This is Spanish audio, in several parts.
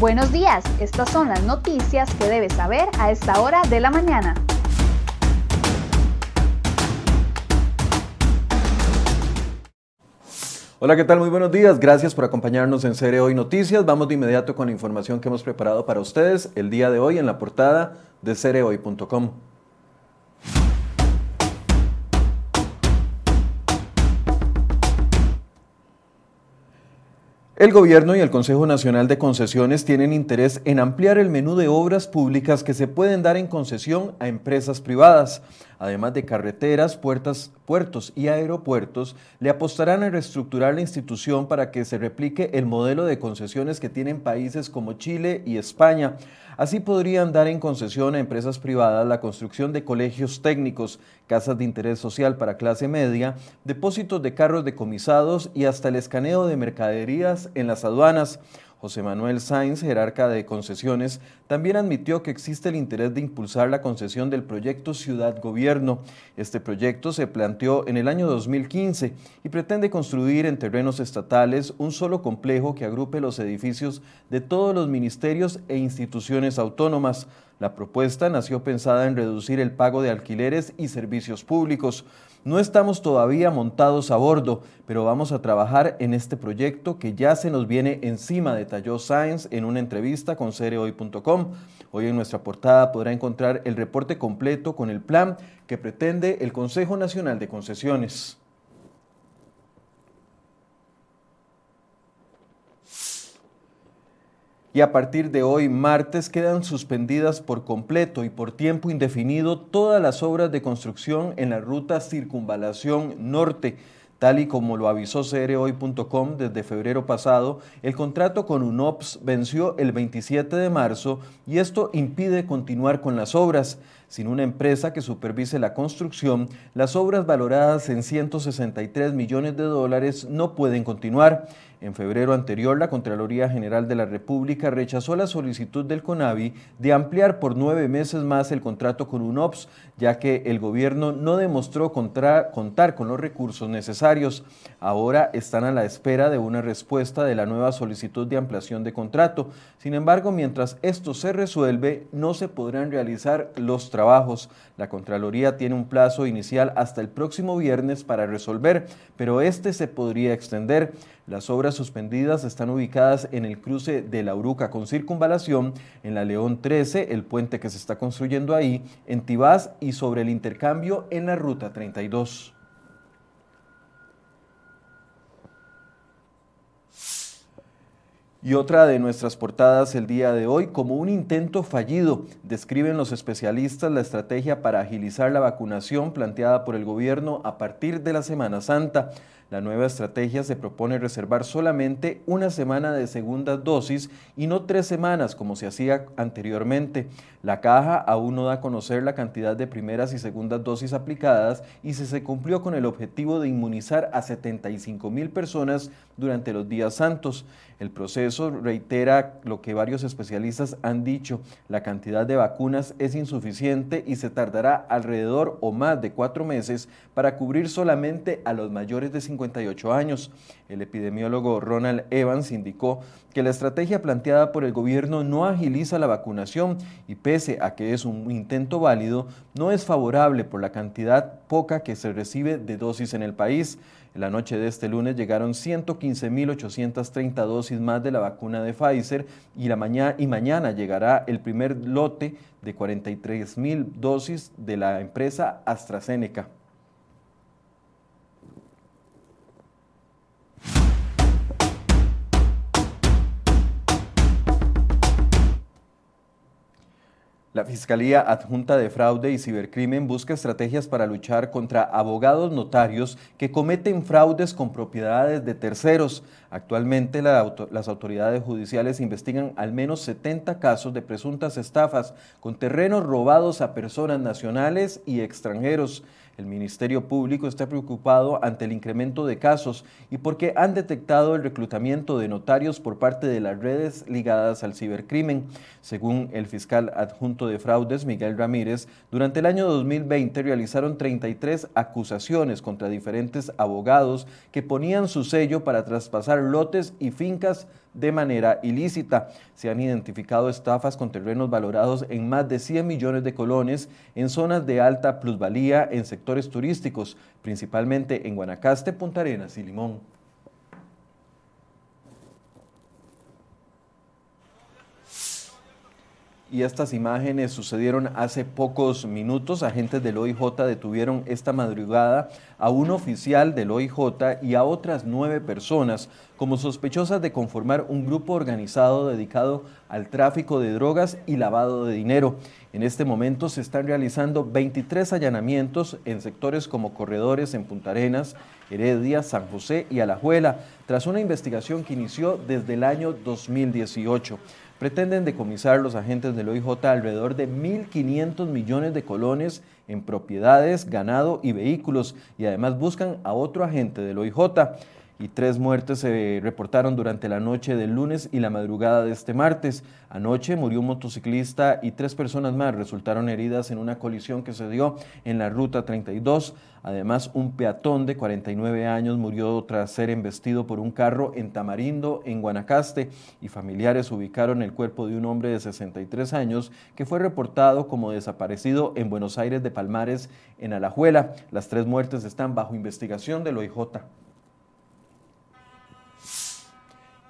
Buenos días, estas son las noticias que debes saber a esta hora de la mañana. Hola, ¿qué tal? Muy buenos días. Gracias por acompañarnos en Serie Hoy Noticias. Vamos de inmediato con la información que hemos preparado para ustedes el día de hoy en la portada de cerehoy.com. El Gobierno y el Consejo Nacional de Concesiones tienen interés en ampliar el menú de obras públicas que se pueden dar en concesión a empresas privadas. Además de carreteras, puertas, puertos y aeropuertos, le apostarán a reestructurar la institución para que se replique el modelo de concesiones que tienen países como Chile y España. Así podrían dar en concesión a empresas privadas la construcción de colegios técnicos, casas de interés social para clase media, depósitos de carros decomisados y hasta el escaneo de mercaderías en las aduanas. José Manuel Sainz, jerarca de concesiones, también admitió que existe el interés de impulsar la concesión del proyecto Ciudad Gobierno. Este proyecto se planteó en el año 2015 y pretende construir en terrenos estatales un solo complejo que agrupe los edificios de todos los ministerios e instituciones autónomas. La propuesta nació pensada en reducir el pago de alquileres y servicios públicos. No estamos todavía montados a bordo, pero vamos a trabajar en este proyecto que ya se nos viene encima, detalló Sainz en una entrevista con cereoy.com. Hoy en nuestra portada podrá encontrar el reporte completo con el plan que pretende el Consejo Nacional de Concesiones. Y a partir de hoy, martes, quedan suspendidas por completo y por tiempo indefinido todas las obras de construcción en la ruta Circunvalación Norte. Tal y como lo avisó CRHoy.com desde febrero pasado, el contrato con UNOPS venció el 27 de marzo y esto impide continuar con las obras. Sin una empresa que supervise la construcción, las obras valoradas en 163 millones de dólares no pueden continuar. En febrero anterior, la Contraloría General de la República rechazó la solicitud del CONAVI de ampliar por nueve meses más el contrato con UNOPS, ya que el gobierno no demostró contar con los recursos necesarios. Ahora están a la espera de una respuesta de la nueva solicitud de ampliación de contrato. Sin embargo, mientras esto se resuelve, no se podrán realizar los trabajos. La Contraloría tiene un plazo inicial hasta el próximo viernes para resolver, pero este se podría extender. Las obras suspendidas están ubicadas en el cruce de la Uruca con circunvalación, en la León 13, el puente que se está construyendo ahí, en Tibás y sobre el intercambio en la Ruta 32. Y otra de nuestras portadas el día de hoy, como un intento fallido, describen los especialistas la estrategia para agilizar la vacunación planteada por el gobierno a partir de la Semana Santa. La nueva estrategia se propone reservar solamente una semana de segundas dosis y no tres semanas como se hacía anteriormente. La caja aún no da a conocer la cantidad de primeras y segundas dosis aplicadas y se, se cumplió con el objetivo de inmunizar a 75 mil personas durante los días santos. El proceso reitera lo que varios especialistas han dicho, la cantidad de vacunas es insuficiente y se tardará alrededor o más de cuatro meses para cubrir solamente a los mayores de 58 años. El epidemiólogo Ronald Evans indicó que la estrategia planteada por el gobierno no agiliza la vacunación y pese a que es un intento válido, no es favorable por la cantidad poca que se recibe de dosis en el país. En la noche de este lunes llegaron 115.830 dosis más de la vacuna de Pfizer y, la mañana, y mañana llegará el primer lote de 43.000 dosis de la empresa AstraZeneca. La Fiscalía Adjunta de Fraude y Cibercrimen busca estrategias para luchar contra abogados notarios que cometen fraudes con propiedades de terceros. Actualmente las autoridades judiciales investigan al menos 70 casos de presuntas estafas con terrenos robados a personas nacionales y extranjeros. El Ministerio Público está preocupado ante el incremento de casos y porque han detectado el reclutamiento de notarios por parte de las redes ligadas al cibercrimen. Según el fiscal adjunto de fraudes, Miguel Ramírez, durante el año 2020 realizaron 33 acusaciones contra diferentes abogados que ponían su sello para traspasar lotes y fincas de manera ilícita. Se han identificado estafas con terrenos valorados en más de 100 millones de colones en zonas de alta plusvalía en sectores turísticos, principalmente en Guanacaste, Punta Arenas y Limón. Y estas imágenes sucedieron hace pocos minutos. Agentes del OIJ detuvieron esta madrugada a un oficial del OIJ y a otras nueve personas como sospechosas de conformar un grupo organizado dedicado al tráfico de drogas y lavado de dinero. En este momento se están realizando 23 allanamientos en sectores como corredores en Punta Arenas, Heredia, San José y Alajuela, tras una investigación que inició desde el año 2018 pretenden decomisar los agentes del OIJ alrededor de 1.500 millones de colones en propiedades, ganado y vehículos y además buscan a otro agente del OIJ y tres muertes se reportaron durante la noche del lunes y la madrugada de este martes. Anoche murió un motociclista y tres personas más resultaron heridas en una colisión que se dio en la ruta 32. Además, un peatón de 49 años murió tras ser embestido por un carro en Tamarindo, en Guanacaste, y familiares ubicaron el cuerpo de un hombre de 63 años que fue reportado como desaparecido en Buenos Aires de Palmares, en Alajuela. Las tres muertes están bajo investigación del OIJ.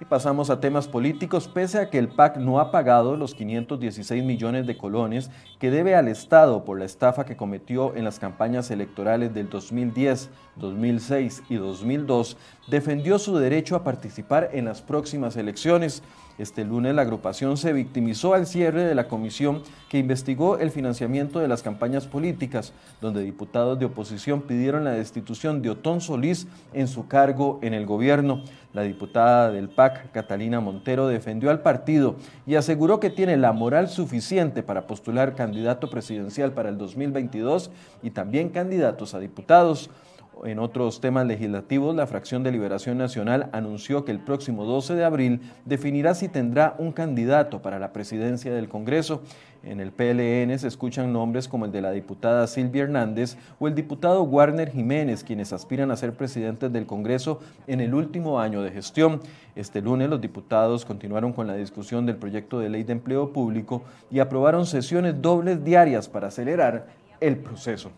Y pasamos a temas políticos, pese a que el PAC no ha pagado los 516 millones de colones que debe al Estado por la estafa que cometió en las campañas electorales del 2010, 2006 y 2002, defendió su derecho a participar en las próximas elecciones. Este lunes la agrupación se victimizó al cierre de la comisión que investigó el financiamiento de las campañas políticas, donde diputados de oposición pidieron la destitución de Otón Solís en su cargo en el gobierno. La diputada del PAC, Catalina Montero, defendió al partido y aseguró que tiene la moral suficiente para postular candidato presidencial para el 2022 y también candidatos a diputados. En otros temas legislativos, la fracción de Liberación Nacional anunció que el próximo 12 de abril definirá si tendrá un candidato para la presidencia del Congreso. En el PLN se escuchan nombres como el de la diputada Silvia Hernández o el diputado Warner Jiménez, quienes aspiran a ser presidentes del Congreso en el último año de gestión. Este lunes los diputados continuaron con la discusión del proyecto de ley de empleo público y aprobaron sesiones dobles diarias para acelerar el proceso.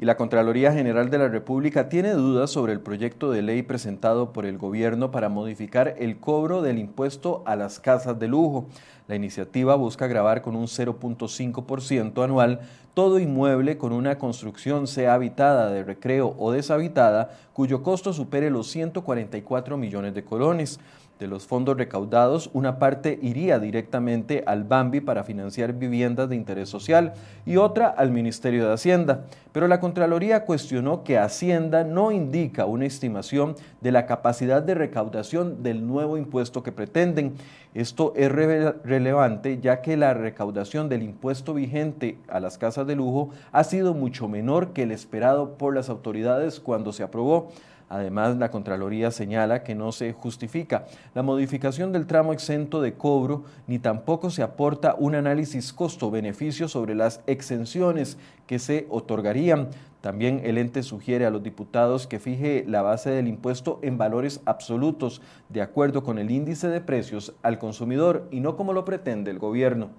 Y la Contraloría General de la República tiene dudas sobre el proyecto de ley presentado por el gobierno para modificar el cobro del impuesto a las casas de lujo. La iniciativa busca grabar con un 0.5% anual todo inmueble con una construcción sea habitada de recreo o deshabitada cuyo costo supere los 144 millones de colones. De los fondos recaudados, una parte iría directamente al Bambi para financiar viviendas de interés social y otra al Ministerio de Hacienda. Pero la Contraloría cuestionó que Hacienda no indica una estimación de la capacidad de recaudación del nuevo impuesto que pretenden. Esto es relevante ya que la recaudación del impuesto vigente a las casas de lujo ha sido mucho menor que el esperado por las autoridades cuando se aprobó. Además, la Contraloría señala que no se justifica la modificación del tramo exento de cobro ni tampoco se aporta un análisis costo-beneficio sobre las exenciones que se otorgarían. También el ente sugiere a los diputados que fije la base del impuesto en valores absolutos, de acuerdo con el índice de precios al consumidor y no como lo pretende el gobierno.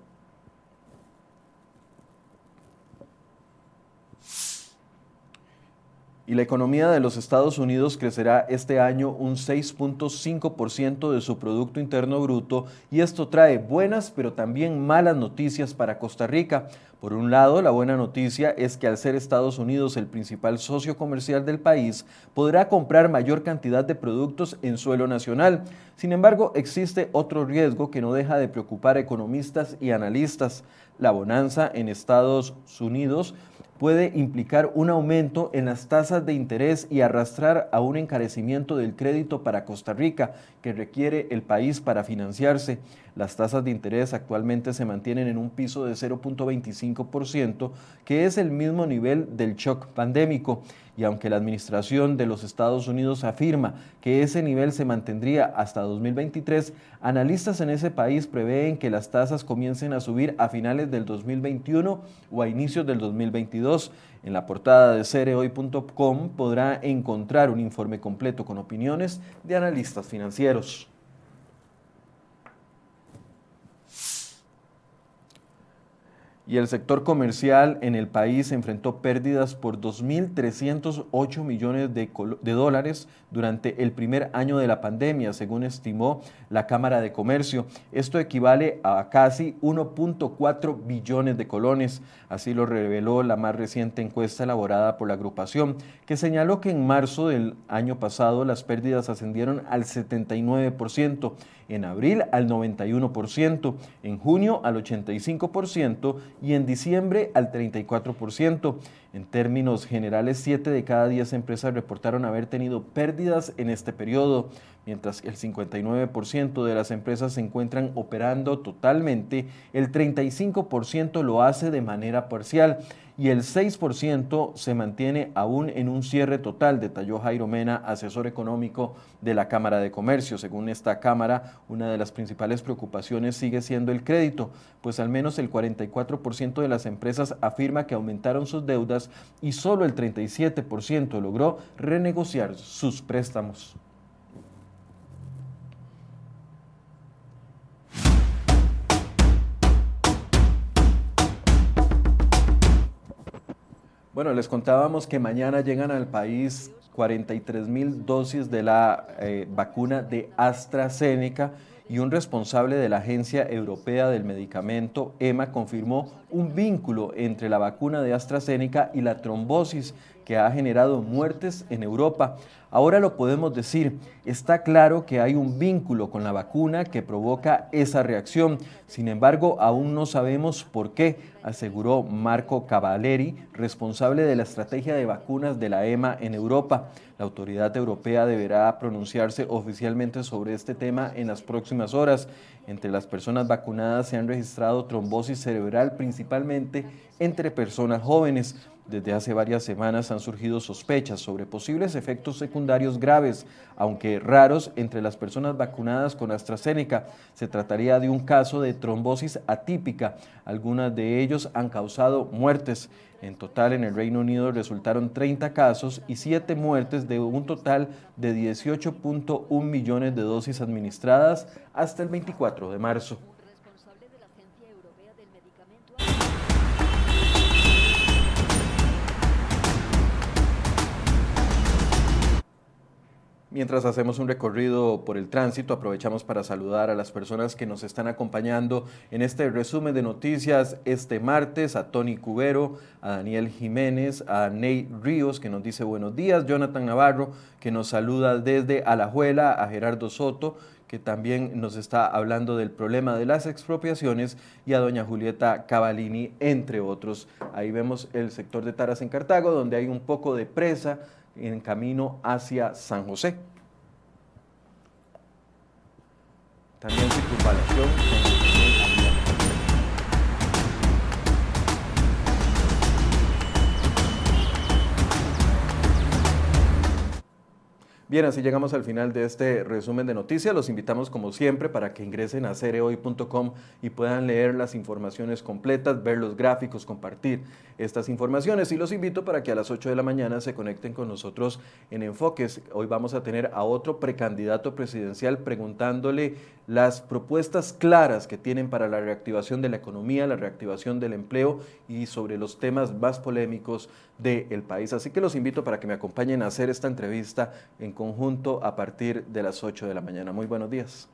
Y la economía de los Estados Unidos crecerá este año un 6.5% de su Producto Interno Bruto y esto trae buenas pero también malas noticias para Costa Rica. Por un lado, la buena noticia es que al ser Estados Unidos el principal socio comercial del país, podrá comprar mayor cantidad de productos en suelo nacional. Sin embargo, existe otro riesgo que no deja de preocupar a economistas y analistas. La bonanza en Estados Unidos puede implicar un aumento en las tasas de interés y arrastrar a un encarecimiento del crédito para Costa Rica que requiere el país para financiarse. Las tasas de interés actualmente se mantienen en un piso de 0.25%, que es el mismo nivel del shock pandémico. Y aunque la administración de los Estados Unidos afirma que ese nivel se mantendría hasta 2023, analistas en ese país prevén que las tasas comiencen a subir a finales del 2021 o a inicios del 2022. En la portada de cereoy.com podrá encontrar un informe completo con opiniones de analistas financieros. Y el sector comercial en el país enfrentó pérdidas por 2.308 millones de, de, dólares durante el primer año de la pandemia, según estimó la Cámara de Comercio. Esto equivale a casi 1.4 billones de colones, así lo reveló la más reciente encuesta elaborada por la agrupación, que señaló que en marzo del año pasado las pérdidas ascendieron al 79%, en abril al 91%, en junio al 85% y en diciembre al 34%. En términos generales, 7 de cada 10 empresas reportaron haber tenido pérdidas en este periodo, mientras el 59% de las empresas se encuentran operando totalmente, el 35% lo hace de manera parcial y el 6% se mantiene aún en un cierre total, detalló Jairo Mena, asesor económico de la Cámara de Comercio. Según esta Cámara, una de las principales preocupaciones sigue siendo el crédito, pues al menos el 44% de las empresas afirma que aumentaron sus deudas y solo el 37% logró renegociar sus préstamos. Bueno, les contábamos que mañana llegan al país 43 mil dosis de la eh, vacuna de AstraZeneca y un responsable de la Agencia Europea del Medicamento, EMA, confirmó un vínculo entre la vacuna de AstraZeneca y la trombosis que ha generado muertes en Europa. Ahora lo podemos decir, está claro que hay un vínculo con la vacuna que provoca esa reacción. Sin embargo, aún no sabemos por qué, aseguró Marco Cavalleri, responsable de la estrategia de vacunas de la EMA en Europa. La autoridad europea deberá pronunciarse oficialmente sobre este tema en las próximas horas. Entre las personas vacunadas se han registrado trombosis cerebral principalmente entre personas jóvenes. Desde hace varias semanas han surgido sospechas sobre posibles efectos secundarios graves, aunque raros, entre las personas vacunadas con AstraZeneca. Se trataría de un caso de trombosis atípica. Algunas de ellos han causado muertes. En total, en el Reino Unido resultaron 30 casos y 7 muertes de un total de 18.1 millones de dosis administradas hasta el 24 de marzo. Mientras hacemos un recorrido por el tránsito, aprovechamos para saludar a las personas que nos están acompañando en este resumen de noticias este martes, a Tony Cubero, a Daniel Jiménez, a Ney Ríos, que nos dice buenos días, Jonathan Navarro, que nos saluda desde Alajuela, a Gerardo Soto, que también nos está hablando del problema de las expropiaciones, y a doña Julieta Cavalini, entre otros. Ahí vemos el sector de Taras en Cartago, donde hay un poco de presa en camino hacia San José. También circunvalación Bien, así llegamos al final de este resumen de noticias. Los invitamos como siempre para que ingresen a cereoy.com y puedan leer las informaciones completas, ver los gráficos, compartir estas informaciones. Y los invito para que a las 8 de la mañana se conecten con nosotros en Enfoques. Hoy vamos a tener a otro precandidato presidencial preguntándole las propuestas claras que tienen para la reactivación de la economía, la reactivación del empleo y sobre los temas más polémicos del país. Así que los invito para que me acompañen a hacer esta entrevista en conjunto a partir de las 8 de la mañana. Muy buenos días.